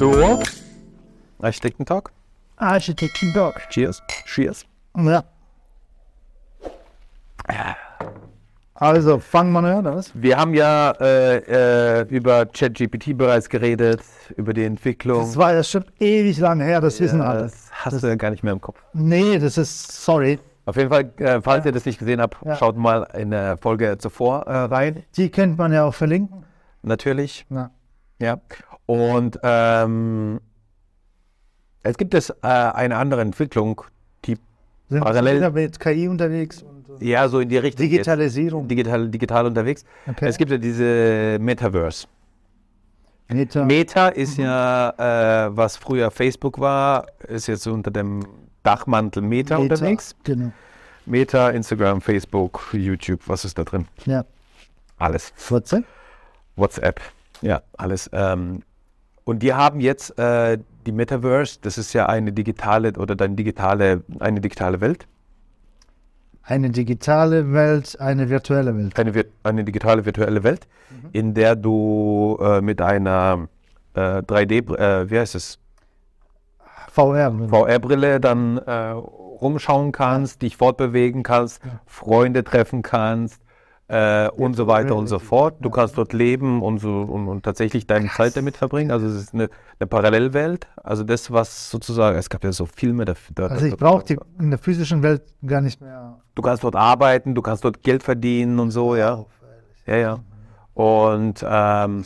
So. Architektentalk. Architektentalk. Cheers. Cheers. Ja. Also, fangen wir an, oder was? Wir haben ja äh, äh, über ChatGPT bereits geredet, über die Entwicklung. Das war ja schon ewig lang her, das wissen Ja, alle. das hast du ja gar nicht mehr im Kopf. Nee, das ist, sorry. Auf jeden Fall, äh, falls ihr das nicht gesehen habt, Ja. schaut mal in der Folge zuvor äh, rein. Die könnte man ja auch verlinken. Natürlich. Ja. Ja. Und ähm, es gibt es äh, eine andere Entwicklung, die Sind Parallel- mit KI unterwegs und ja so in die Richtung. Digitalisierung. digital, digital unterwegs. Okay. Es gibt ja diese Metaverse. Meta. Meta ist ja, äh, was früher Facebook war, ist jetzt unter dem Dachmantel Meta, Meta, unterwegs. Genau. Meta, Instagram, Facebook, YouTube, was ist da drin? Ja. Alles. 14? WhatsApp, ja, alles. Ähm, und die haben jetzt äh, die Metaverse, das ist ja eine digitale oder dann digitale, eine digitale Welt, Eine digitale Welt, eine virtuelle Welt. eine, vir- eine digitale virtuelle Welt, in der du äh, mit einer äh, 3D, br- äh, wie heißt es, VR. VR-Brille dann äh, rumschauen kannst, dich fortbewegen kannst, Freunde treffen kannst äh, und so weiter und so fort. Du kannst dort leben und, so, und, und tatsächlich deine Zeit damit verbringen. Also es ist eine, eine Parallelwelt. Also das, was sozusagen, es gab ja so Filme dafür. Also ich brauche die in der physischen Welt gar nicht mehr. Du kannst dort arbeiten, du kannst dort Geld verdienen und so, ja. Ja, ja. Und ähm,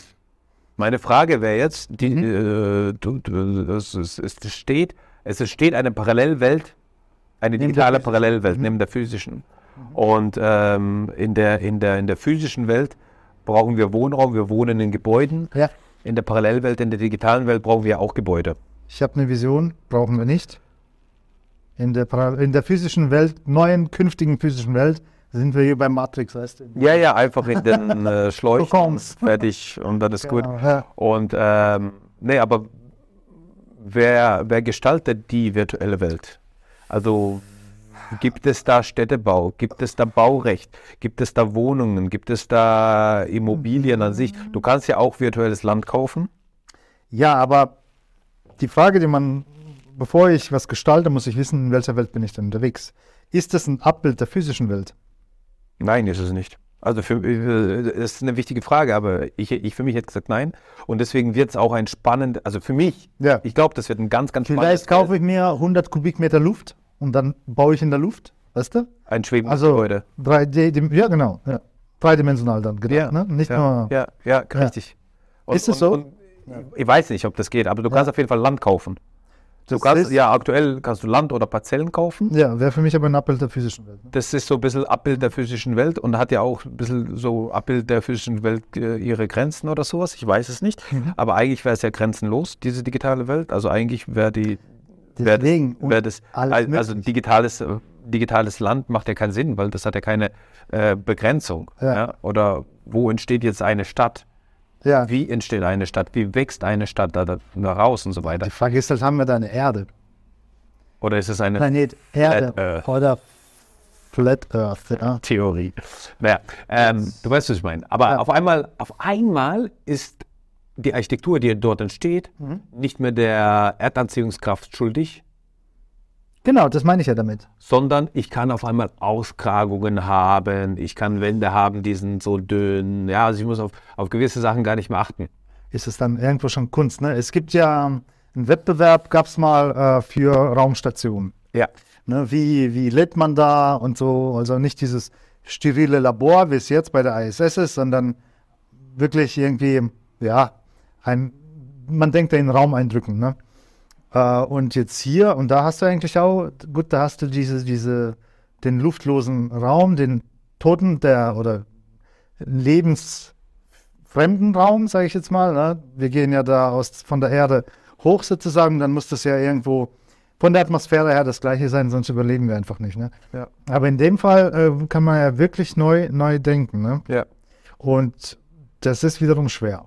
meine Frage wäre jetzt, die, äh, du, du, es, es, steht, es steht eine Parallelwelt, eine digitale. Parallelwelt neben der physischen. Und ähm, in, der, in, der, in der physischen Welt brauchen wir Wohnraum, wir wohnen in Gebäuden. Ja. In der Parallelwelt, in der digitalen Welt brauchen wir auch Gebäude. Ich habe eine Vision, brauchen wir nicht. In der, in der physischen Welt, neuen, künftigen physischen Welt, sind wir hier bei Matrix, weißt du? Ja, ja, einfach in den äh, Schläuchen, kommst. fertig und dann ist gut. Genau, ja. Und ähm, nee, aber wer, wer gestaltet die virtuelle Welt? Also gibt es da Städtebau? Gibt es da Baurecht? Gibt es da Wohnungen? Gibt es da Immobilien an sich? Du kannst ja auch virtuelles Land kaufen. ja, aber die Frage, die man, bevor ich was gestalte, muss ich wissen, in welcher Welt bin ich denn unterwegs? Ist das ein Abbild der physischen Welt? Nein, ist es nicht. Also für, äh, das ist eine wichtige Frage, aber ich, ich für mich hätte gesagt nein. Und deswegen wird es auch ein spannend, also für mich, Ja. ich glaube, das wird ein ganz, ganz Vielleicht kaufe ich mir 100 Kubikmeter Luft und dann baue ich in der Luft, weißt du? ein schwebendes Also Gebäude. 3D, dim- ja genau, ja. dreidimensional dann gedacht, ne? Nicht ja, nur. ja, ja, richtig. Und, Ist es so? Und, Ich weiß nicht, ob das geht, aber du kannst auf jeden Fall Land kaufen. Du Das kannst, ja, aktuell kannst du Land oder Parzellen kaufen. Ja, wäre für mich aber ein Abbild der physischen Welt. Ne? Das ist so ein bisschen Abbild der physischen Welt und hat ja auch ein bisschen so Abbild der physischen Welt äh, ihre Grenzen oder sowas. Ich weiß es nicht. Mhm. Aber eigentlich wäre es ja grenzenlos, diese digitale Welt. Also eigentlich wäre die Deswegen. das, wär das alles al- also digitales, digitales Land macht ja keinen Sinn, weil das hat ja keine äh, Begrenzung. Ja. Ja. Oder wo entsteht jetzt eine Stadt? Ja, Wie entsteht eine Stadt? Wie wächst eine Stadt da, da, raus und so weiter? die Frage ist halt, haben wir da eine Erde? Oder ist es eine Planet Erde Flat Earth. oder Flat Earth, ja. Theorie? Naja, ähm, du weißt, was ich meine. Aber auf einmal, auf einmal ist die Architektur, die dort entsteht, Mhm. nicht mehr der Erdanziehungskraft schuldig, Genau, das meine ich ja damit. sondern ich kann auf einmal Auskragungen haben, ich kann Wände haben, die sind so dünn. Ja, also ich muss auf, auf gewisse Sachen gar nicht mehr achten. Ist es dann irgendwo schon Kunst, ne? Es gibt ja ähm, einen Wettbewerb, gab es mal äh, für Raumstationen. Ja, Ne? Wie, wie lädt man da und so, also nicht dieses sterile Labor, wie es jetzt bei der ISS ist, sondern wirklich irgendwie, ja, ein, man denkt ja in Raumeindrücken, ne? Äh, und jetzt hier, und da hast du eigentlich auch, gut, da hast du diese, diese, den luftlosen Raum, den toten, der, oder lebensfremden Raum, sage ich jetzt mal. Ne? Wir gehen ja da aus, von der Erde hoch sozusagen, dann muss das ja irgendwo von der Atmosphäre her das gleiche sein, sonst überleben wir einfach nicht. Ne? Ja. Aber in dem Fall äh, kann man ja wirklich neu, neu denken. Ne? ja. Und das ist wiederum schwer.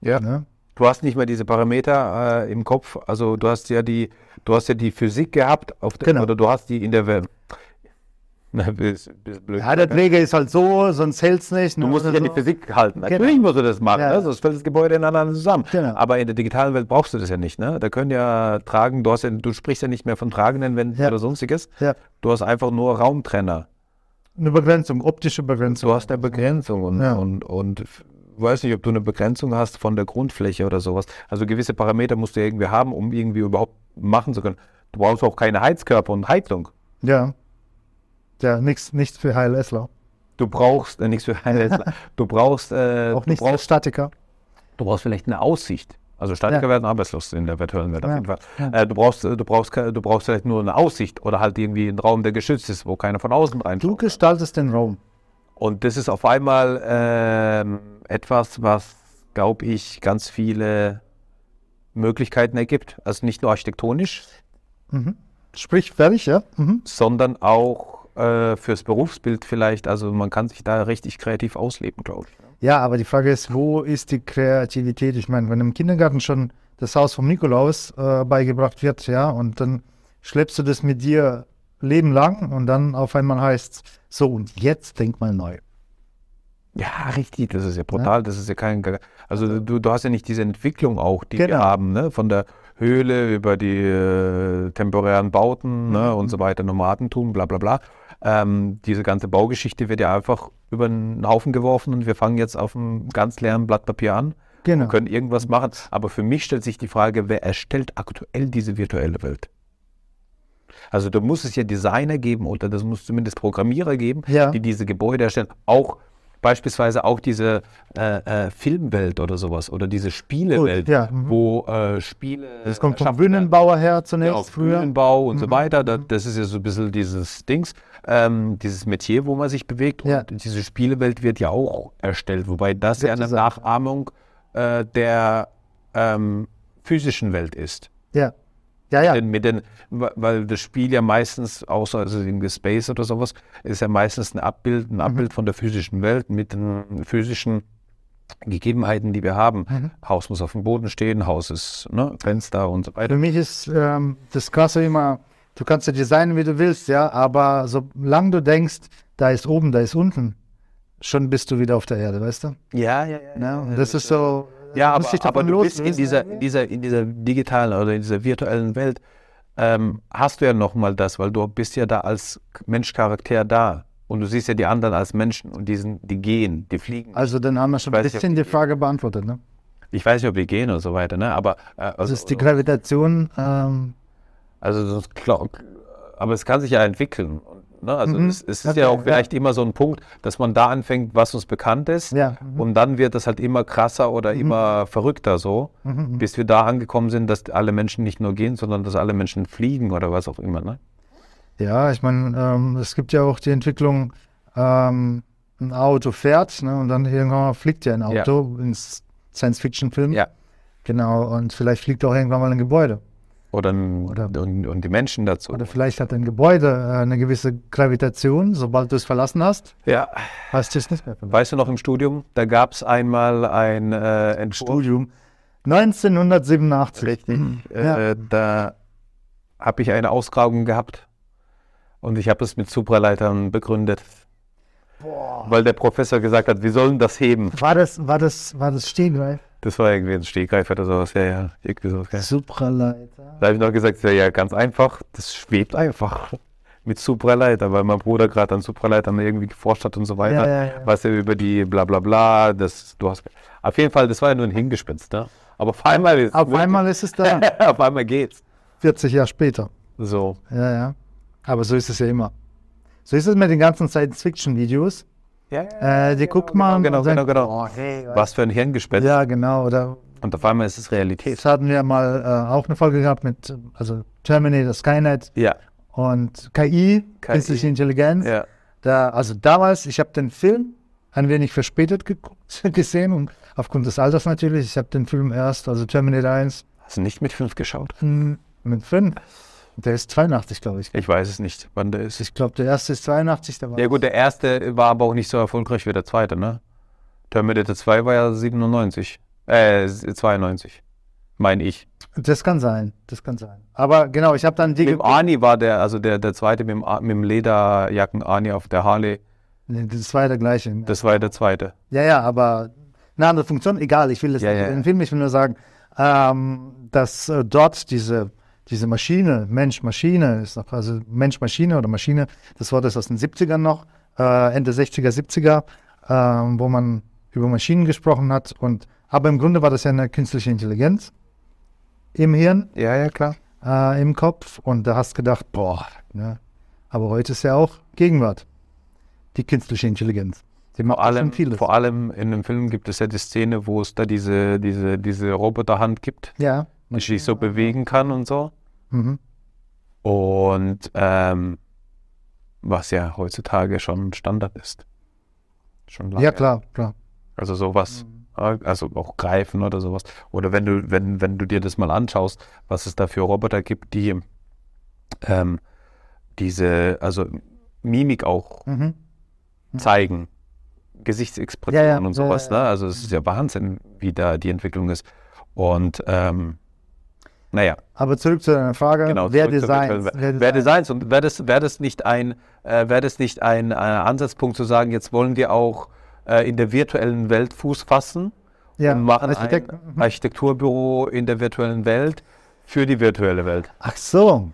Ja. Ne? Du hast nicht mehr diese Parameter äh, im Kopf. Also du hast ja die, du hast ja die Physik gehabt, auf der, Genau. oder du hast die in der Welt. Na, ist- ist blöd. Ja, der Träger ist halt so, sonst hält es nicht. Du ne, musst dich oder an die so. Physik halten. Genau. Natürlich musst du das machen, Ja. ne? sonst fällt das Gebäude ineinander zusammen. Genau. Aber in der digitalen Welt brauchst du das ja nicht. Ne? Da können ja tragen, du, hast ja, du sprichst ja nicht mehr von tragenden Wänden Ja. oder sonstiges. Ja, Du hast einfach nur Raumtrenner. eine Begrenzung, optische Begrenzung. Du hast eine Begrenzung und, und, und weiß nicht, ob du eine Begrenzung hast von der Grundfläche oder sowas. Also gewisse Parameter musst du ja irgendwie haben, um irgendwie überhaupt machen zu können. Du brauchst auch keine Heizkörper und Heizung. Ja. Ja, nichts nichts für HLSler. Du brauchst äh, nichts für Heizung. Du brauchst, äh, Auch du nichts für brauchst Statiker. Du brauchst vielleicht eine Aussicht. Also Statiker Ja. werden arbeitslos in der virtuellen Welt auf Ja. jeden Fall. Ja. Äh, du, brauchst, äh, du, brauchst, ke- du brauchst vielleicht nur eine Aussicht oder halt irgendwie einen Raum, der geschützt ist, wo keiner von außen Du reinschaut. gestaltest den Raum. Und das ist auf einmal ähm, etwas, was, glaube ich, ganz viele Möglichkeiten ergibt. Also nicht nur architektonisch, Mhm. Sprich, fertig, ja? Mhm. sondern auch äh, fürs Berufsbild vielleicht. Also man kann sich da richtig kreativ ausleben, glaube ich. Ja, aber die Frage ist, wo ist die Kreativität? Ich meine, wenn im Kindergarten schon das Haus vom Nikolaus äh, beigebracht wird, ja, und dann schleppst du das mit dir Leben lang und dann auf einmal heißt so, und jetzt denk mal neu. Ja, richtig, das ist ja brutal, das ist ja kein, also du, du hast ja nicht diese Entwicklung auch, die wir Genau. haben, ne? von der Höhle über die äh, temporären Bauten ne? und so weiter, Nomadentum, bla bla bla. Ähm, diese ganze Baugeschichte wird ja einfach über den Haufen geworfen und wir fangen jetzt auf einem ganz leeren Blatt Papier an Genau. und können irgendwas machen. Aber für mich stellt sich die Frage, wer erstellt aktuell diese virtuelle Welt? Also da muss es ja Designer geben oder das muss zumindest Programmierer geben, Ja. die diese Gebäude erstellen. Auch beispielsweise auch diese äh, äh, Filmwelt oder sowas oder diese Spielewelt, Gut, ja, mhm. wo äh, Spiele. Das kommt vom. Bühnenbauer her zunächst Genau, früher. Mhm. Bühnenbau und so weiter. Da, das ist ja so ein bisschen dieses Dings, ähm, dieses Metier, wo man sich bewegt. Ja. Und diese Spielewelt wird ja auch erstellt, wobei das ja eine. Nachahmung äh, der ähm, physischen Welt ist. Ja. Ja, ja. Mit den, weil das Spiel ja meistens, außer also in Space oder sowas, ist ja meistens ein Abbild, Mhm. ein Abbild von der physischen Welt mit den physischen Gegebenheiten, die wir haben. Mhm. Haus muss auf dem Boden stehen, Haus ist ne, Fenster und so weiter. Für mich ist ähm, das Krasse immer, du kannst ja designen, wie du willst, ja, aber solange du denkst, da ist oben, da ist unten, schon bist du wieder auf der Erde, weißt du? Ja, ja, ja. Ja, und das ist so. Ja, aber, aber du bist in dieser, in, dieser, in dieser digitalen oder in dieser virtuellen Welt, ähm, hast du ja nochmal das, weil du bist ja da als Menschcharakter da. Und du siehst ja die anderen als Menschen und die, sind, die gehen, die fliegen. Also dann haben wir schon ein bisschen die Frage beantwortet, ne? Ich weiß nicht, ob die gehen oder so weiter, ne? Aber äh, also, Das ist die Gravitation. Ähm, also aber es kann sich ja entwickeln. Ne? Also Mhm. es, es ist Okay, ja auch ja. vielleicht immer so ein Punkt, dass man da anfängt, was uns bekannt ist. ja. Mhm. Und dann wird das halt immer krasser oder immer verrückter so, Mhm. bis wir da angekommen sind, dass alle Menschen nicht nur gehen, sondern dass alle Menschen fliegen oder was auch immer. Ne? Ja, ich meine, ähm, es gibt ja auch die Entwicklung, ähm, ein Auto fährt ne, und dann irgendwann mal fliegt ja ein Ja. Auto ins Science-Fiction-Film. Ja. Genau, und vielleicht fliegt auch irgendwann mal ein Gebäude. Oder, Oder- und, und die Menschen dazu. Oder vielleicht hat ein Gebäude äh, eine gewisse Gravitation. Sobald du es verlassen hast, ja. hast du es nicht mehr verlassen. Weißt du noch im Studium, da gab es einmal ein äh, Entwurf. Studium. 1987. Richtig. Ja. Äh, da habe ich eine Ausgrabung gehabt und ich habe es mit Supraleitern begründet, Boah. weil der Professor gesagt hat, wir sollen das heben. War das, war das, war das Stehgreif? Das war irgendwie ein Stehgreif oder sowas. Ja, ja, irgendwie sowas. Ja. Supraleiter. Da habe ich noch gesagt, ja, ja, ganz einfach, das schwebt einfach mit Supraleiter, weil mein Bruder gerade an Supraleitern irgendwie geforscht hat und so weiter. Ja, ja, ja. Was er über die bla bla bla, das, du hast, auf jeden Fall, das war ja nur ein Hingespinst, ne? Aber auf einmal ist Auf einmal ist es da. auf einmal geht's. 40 Jahre später. So. Ja, ja. Aber so ist es ja immer. So ist es mit den ganzen Science-Fiction-Videos. Ja, Äh, die guckt man genau, und sagt, genau, genau. Oh, hey, Was für ein Hirngespinst. Ja, genau. Oder Und auf einmal ist es Realität. jetzt hatten wir mal äh, auch eine Folge gehabt mit also Terminator, Skynet Ja, und KI, künstliche Intelligenz. ja. Da, also damals, ich habe den Film ein wenig verspätet geguckt, gesehen und aufgrund des Alters natürlich. Ich habe den Film erst, also Terminator 1, Hast du nicht mit fünf geschaut? hm, mit 5. Der ist 82, glaube ich. Ich weiß es nicht, wann der ist. Ich glaube, der erste ist 82, der war. Ja gut, der erste war aber auch nicht so erfolgreich wie der zweite, ne? Terminator 2 war ja 97. Äh, 92. meine ich. Das kann sein, das kann sein. Aber genau, ich habe dann die. Mit dem Arni war der, also der, der zweite mit dem, mit dem Lederjacken Arni auf der Harley. Nee, das war ja der gleiche. Das war der zweite. Ja, ja, aber eine andere Funktion, egal, ich will das Ja, nicht ja, ja. den Film, ich will nur sagen, ähm, dass äh, dort diese, diese Maschine, Mensch-Maschine ist noch, also Mensch-Maschine oder Maschine, das Wort ist aus den 70ern noch, äh, Ende 60er, 70er, ähm, wo man über Maschinen gesprochen hat und aber im Grunde war das ja eine künstliche Intelligenz im Hirn, Ja, ja, klar. äh, im Kopf und da hast gedacht, boah, ne? aber heute ist ja auch Gegenwart, die künstliche Intelligenz. Die macht Vor allem, vor allem in dem Film gibt es ja die Szene, wo es da diese, diese, diese Roboterhand gibt, Ja. die sich so bewegen kann und so. Mhm. Und ähm, was ja heutzutage schon Standard ist. Schon lange. Ja, klar, klar. Also sowas, ja, also auch greifen oder sowas. Oder wenn du, wenn, wenn du dir das mal anschaust, was es da für Roboter gibt, die ähm, diese, also Mimik auch Mhm. zeigen, Gesichtsexpressionen Ja, ja, und sowas. ja, ja. Ne? Also es ist ja Wahnsinn, wie da die Entwicklung ist. Und ähm, naja, Aber zurück zu deiner Frage, genau. wer Designs? virtuellen Welt. Wer Designs und wäre das, wär das nicht ein, äh, wäre das nicht ein äh, Ansatzpunkt zu sagen, jetzt wollen wir auch äh, in der virtuellen Welt Fuß fassen ja, und machen Architekt- ein Mhm. Architekturbüro in der virtuellen Welt für die virtuelle Welt. Ach so.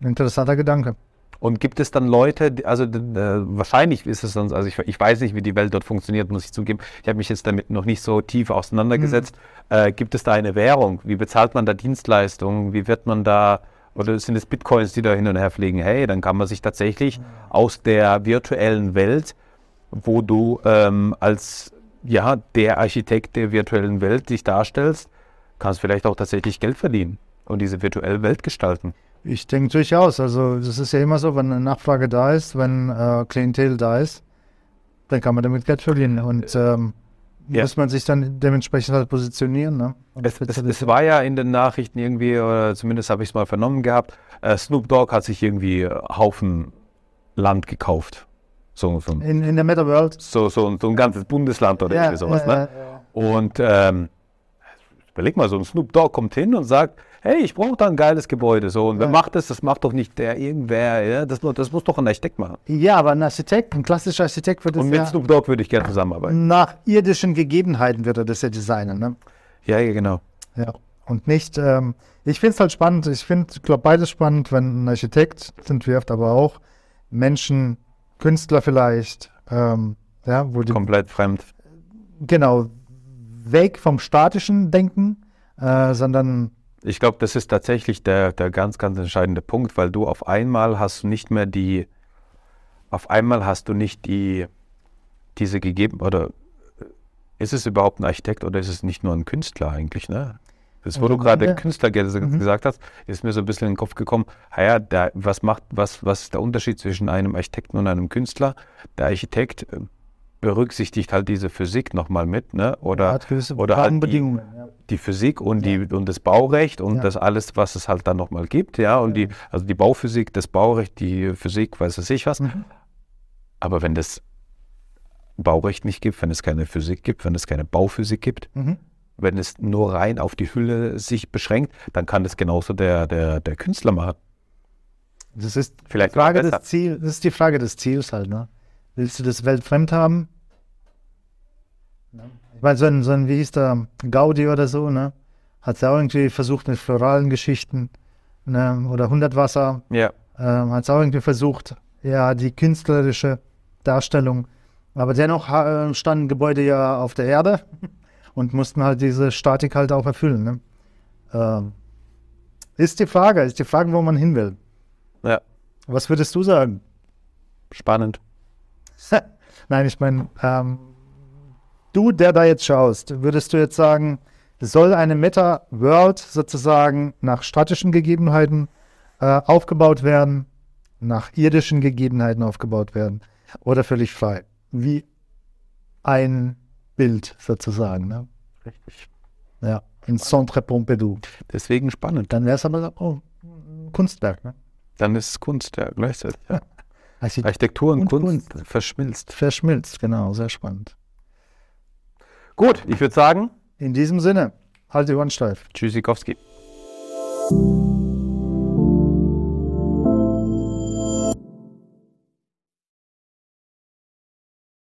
Interessanter Gedanke. Und gibt es dann Leute, also äh, wahrscheinlich ist es sonst, also ich, ich weiß nicht, wie die Welt dort funktioniert, muss ich zugeben. Ich habe mich jetzt damit noch nicht so tief auseinandergesetzt. Äh, gibt es da eine Währung? Wie bezahlt man da Dienstleistungen? Wie wird man da, oder sind es Bitcoins, die da hin und her fliegen? Hey, dann kann man sich tatsächlich aus der virtuellen Welt, wo du ähm, als ja, der Architekt der virtuellen Welt dich darstellst, kannst vielleicht auch tatsächlich Geld verdienen und diese virtuelle Welt gestalten. Ich denke durchaus. Also, das ist ja immer so, wenn eine Nachfrage da ist, wenn äh, Klientel da ist, dann kann man damit Geld verdienen. Und ähm, Ja. muss man sich dann dementsprechend halt positionieren. Ne? Es, es, es spezialisieren. war ja in den Nachrichten irgendwie, oder zumindest habe ich es mal vernommen gehabt, äh, Snoop Dogg hat sich irgendwie äh, Haufen Land gekauft. So, so, in, in der Meta-World. so, so, ein- so ein ganzes Bundesland oder irgendwie sowas. ja, ne? ja, Und ähm, überleg mal, so ein Snoop Dogg kommt hin und sagt, hey, ich brauche da ein geiles Gebäude. So, und wer Ja. macht das? Das macht doch nicht der irgendwer. Ja? Das, das muss doch ein Architekt machen. ja. aber ein Architekt, ein klassischer Architekt wird es Und mit ja Snoop Dogg würde ich gerne zusammenarbeiten. nach irdischen Gegebenheiten wird er das ja designen. Ne? Ja, ja, genau. Ja, und nicht, ähm, ich finde es halt spannend, ich finde, ich glaube beides spannend, wenn ein Architekt es entwirft, aber auch Menschen, Künstler vielleicht, ähm, ja, wo die, Komplett fremd. genau, weg vom statischen Denken, äh, sondern, Ich glaube, das ist tatsächlich der, der ganz, ganz entscheidende Punkt, weil du auf einmal hast du nicht mehr die, auf einmal hast du nicht die, diese gegeben, oder äh, ist es überhaupt ein Architekt oder ist es nicht nur ein Künstler eigentlich, ne? Das, wo Also du gerade. Künstler Mhm. gesagt hast, ist mir so ein bisschen in den Kopf gekommen, ah ja, der, was macht, was, was ist der Unterschied zwischen einem Architekten und einem Künstler? Der Architekt äh, berücksichtigt halt diese Physik nochmal mit, ne? Oder, hat gewisse oder halt die- ja. die Physik und, die, und das Baurecht und Ja. das alles, was es halt dann nochmal gibt, ja, und die, also die Bauphysik, das Baurecht, die Physik, weiß es ich was. Mhm. Aber wenn das Baurecht nicht gibt, wenn es keine Physik gibt, wenn es keine Bauphysik gibt, Mhm. wenn es nur rein auf die Hülle sich beschränkt, dann kann das genauso der, der, der Künstler machen. Das ist Vielleicht Frage des Ziels, das ist die Frage des Ziels halt, ne? Willst du das weltfremd haben? Ja. Ich meine, so ein, so ein, wie hieß der, Gaudi oder so, ne? Hat ja auch irgendwie versucht mit floralen Geschichten, ne? Oder Hundertwasser, Ja, ähm, hat es auch irgendwie versucht, ja, die künstlerische Darstellung. Aber dennoch äh, standen Gebäude ja auf der Erde und mussten halt diese Statik halt auch erfüllen. Ne? Ähm, ist die Frage, ist die Frage, wo man hin will. ja, Was würdest du sagen? spannend. Nein, ich meine, ähm, du, der da jetzt schaust, würdest du jetzt sagen, soll eine Meta-World sozusagen nach statischen Gegebenheiten äh, aufgebaut werden, nach irdischen Gegebenheiten aufgebaut werden oder völlig frei? Wie ein Bild sozusagen. Ne? Richtig. Ja, in Centre Pompidou. Deswegen spannend. Dann wäre es aber oh, ein Kunstwerk. Ne? Dann ist es Kunst, ja, gleichzeitig. Ja. Architekt- Architektur und, Und Kunst, Kunst. verschmilzt. Verschmilzt, genau, sehr spannend. Gut, ich würde sagen, In diesem Sinne, Halt die Ohren steif. Tschüssikowski.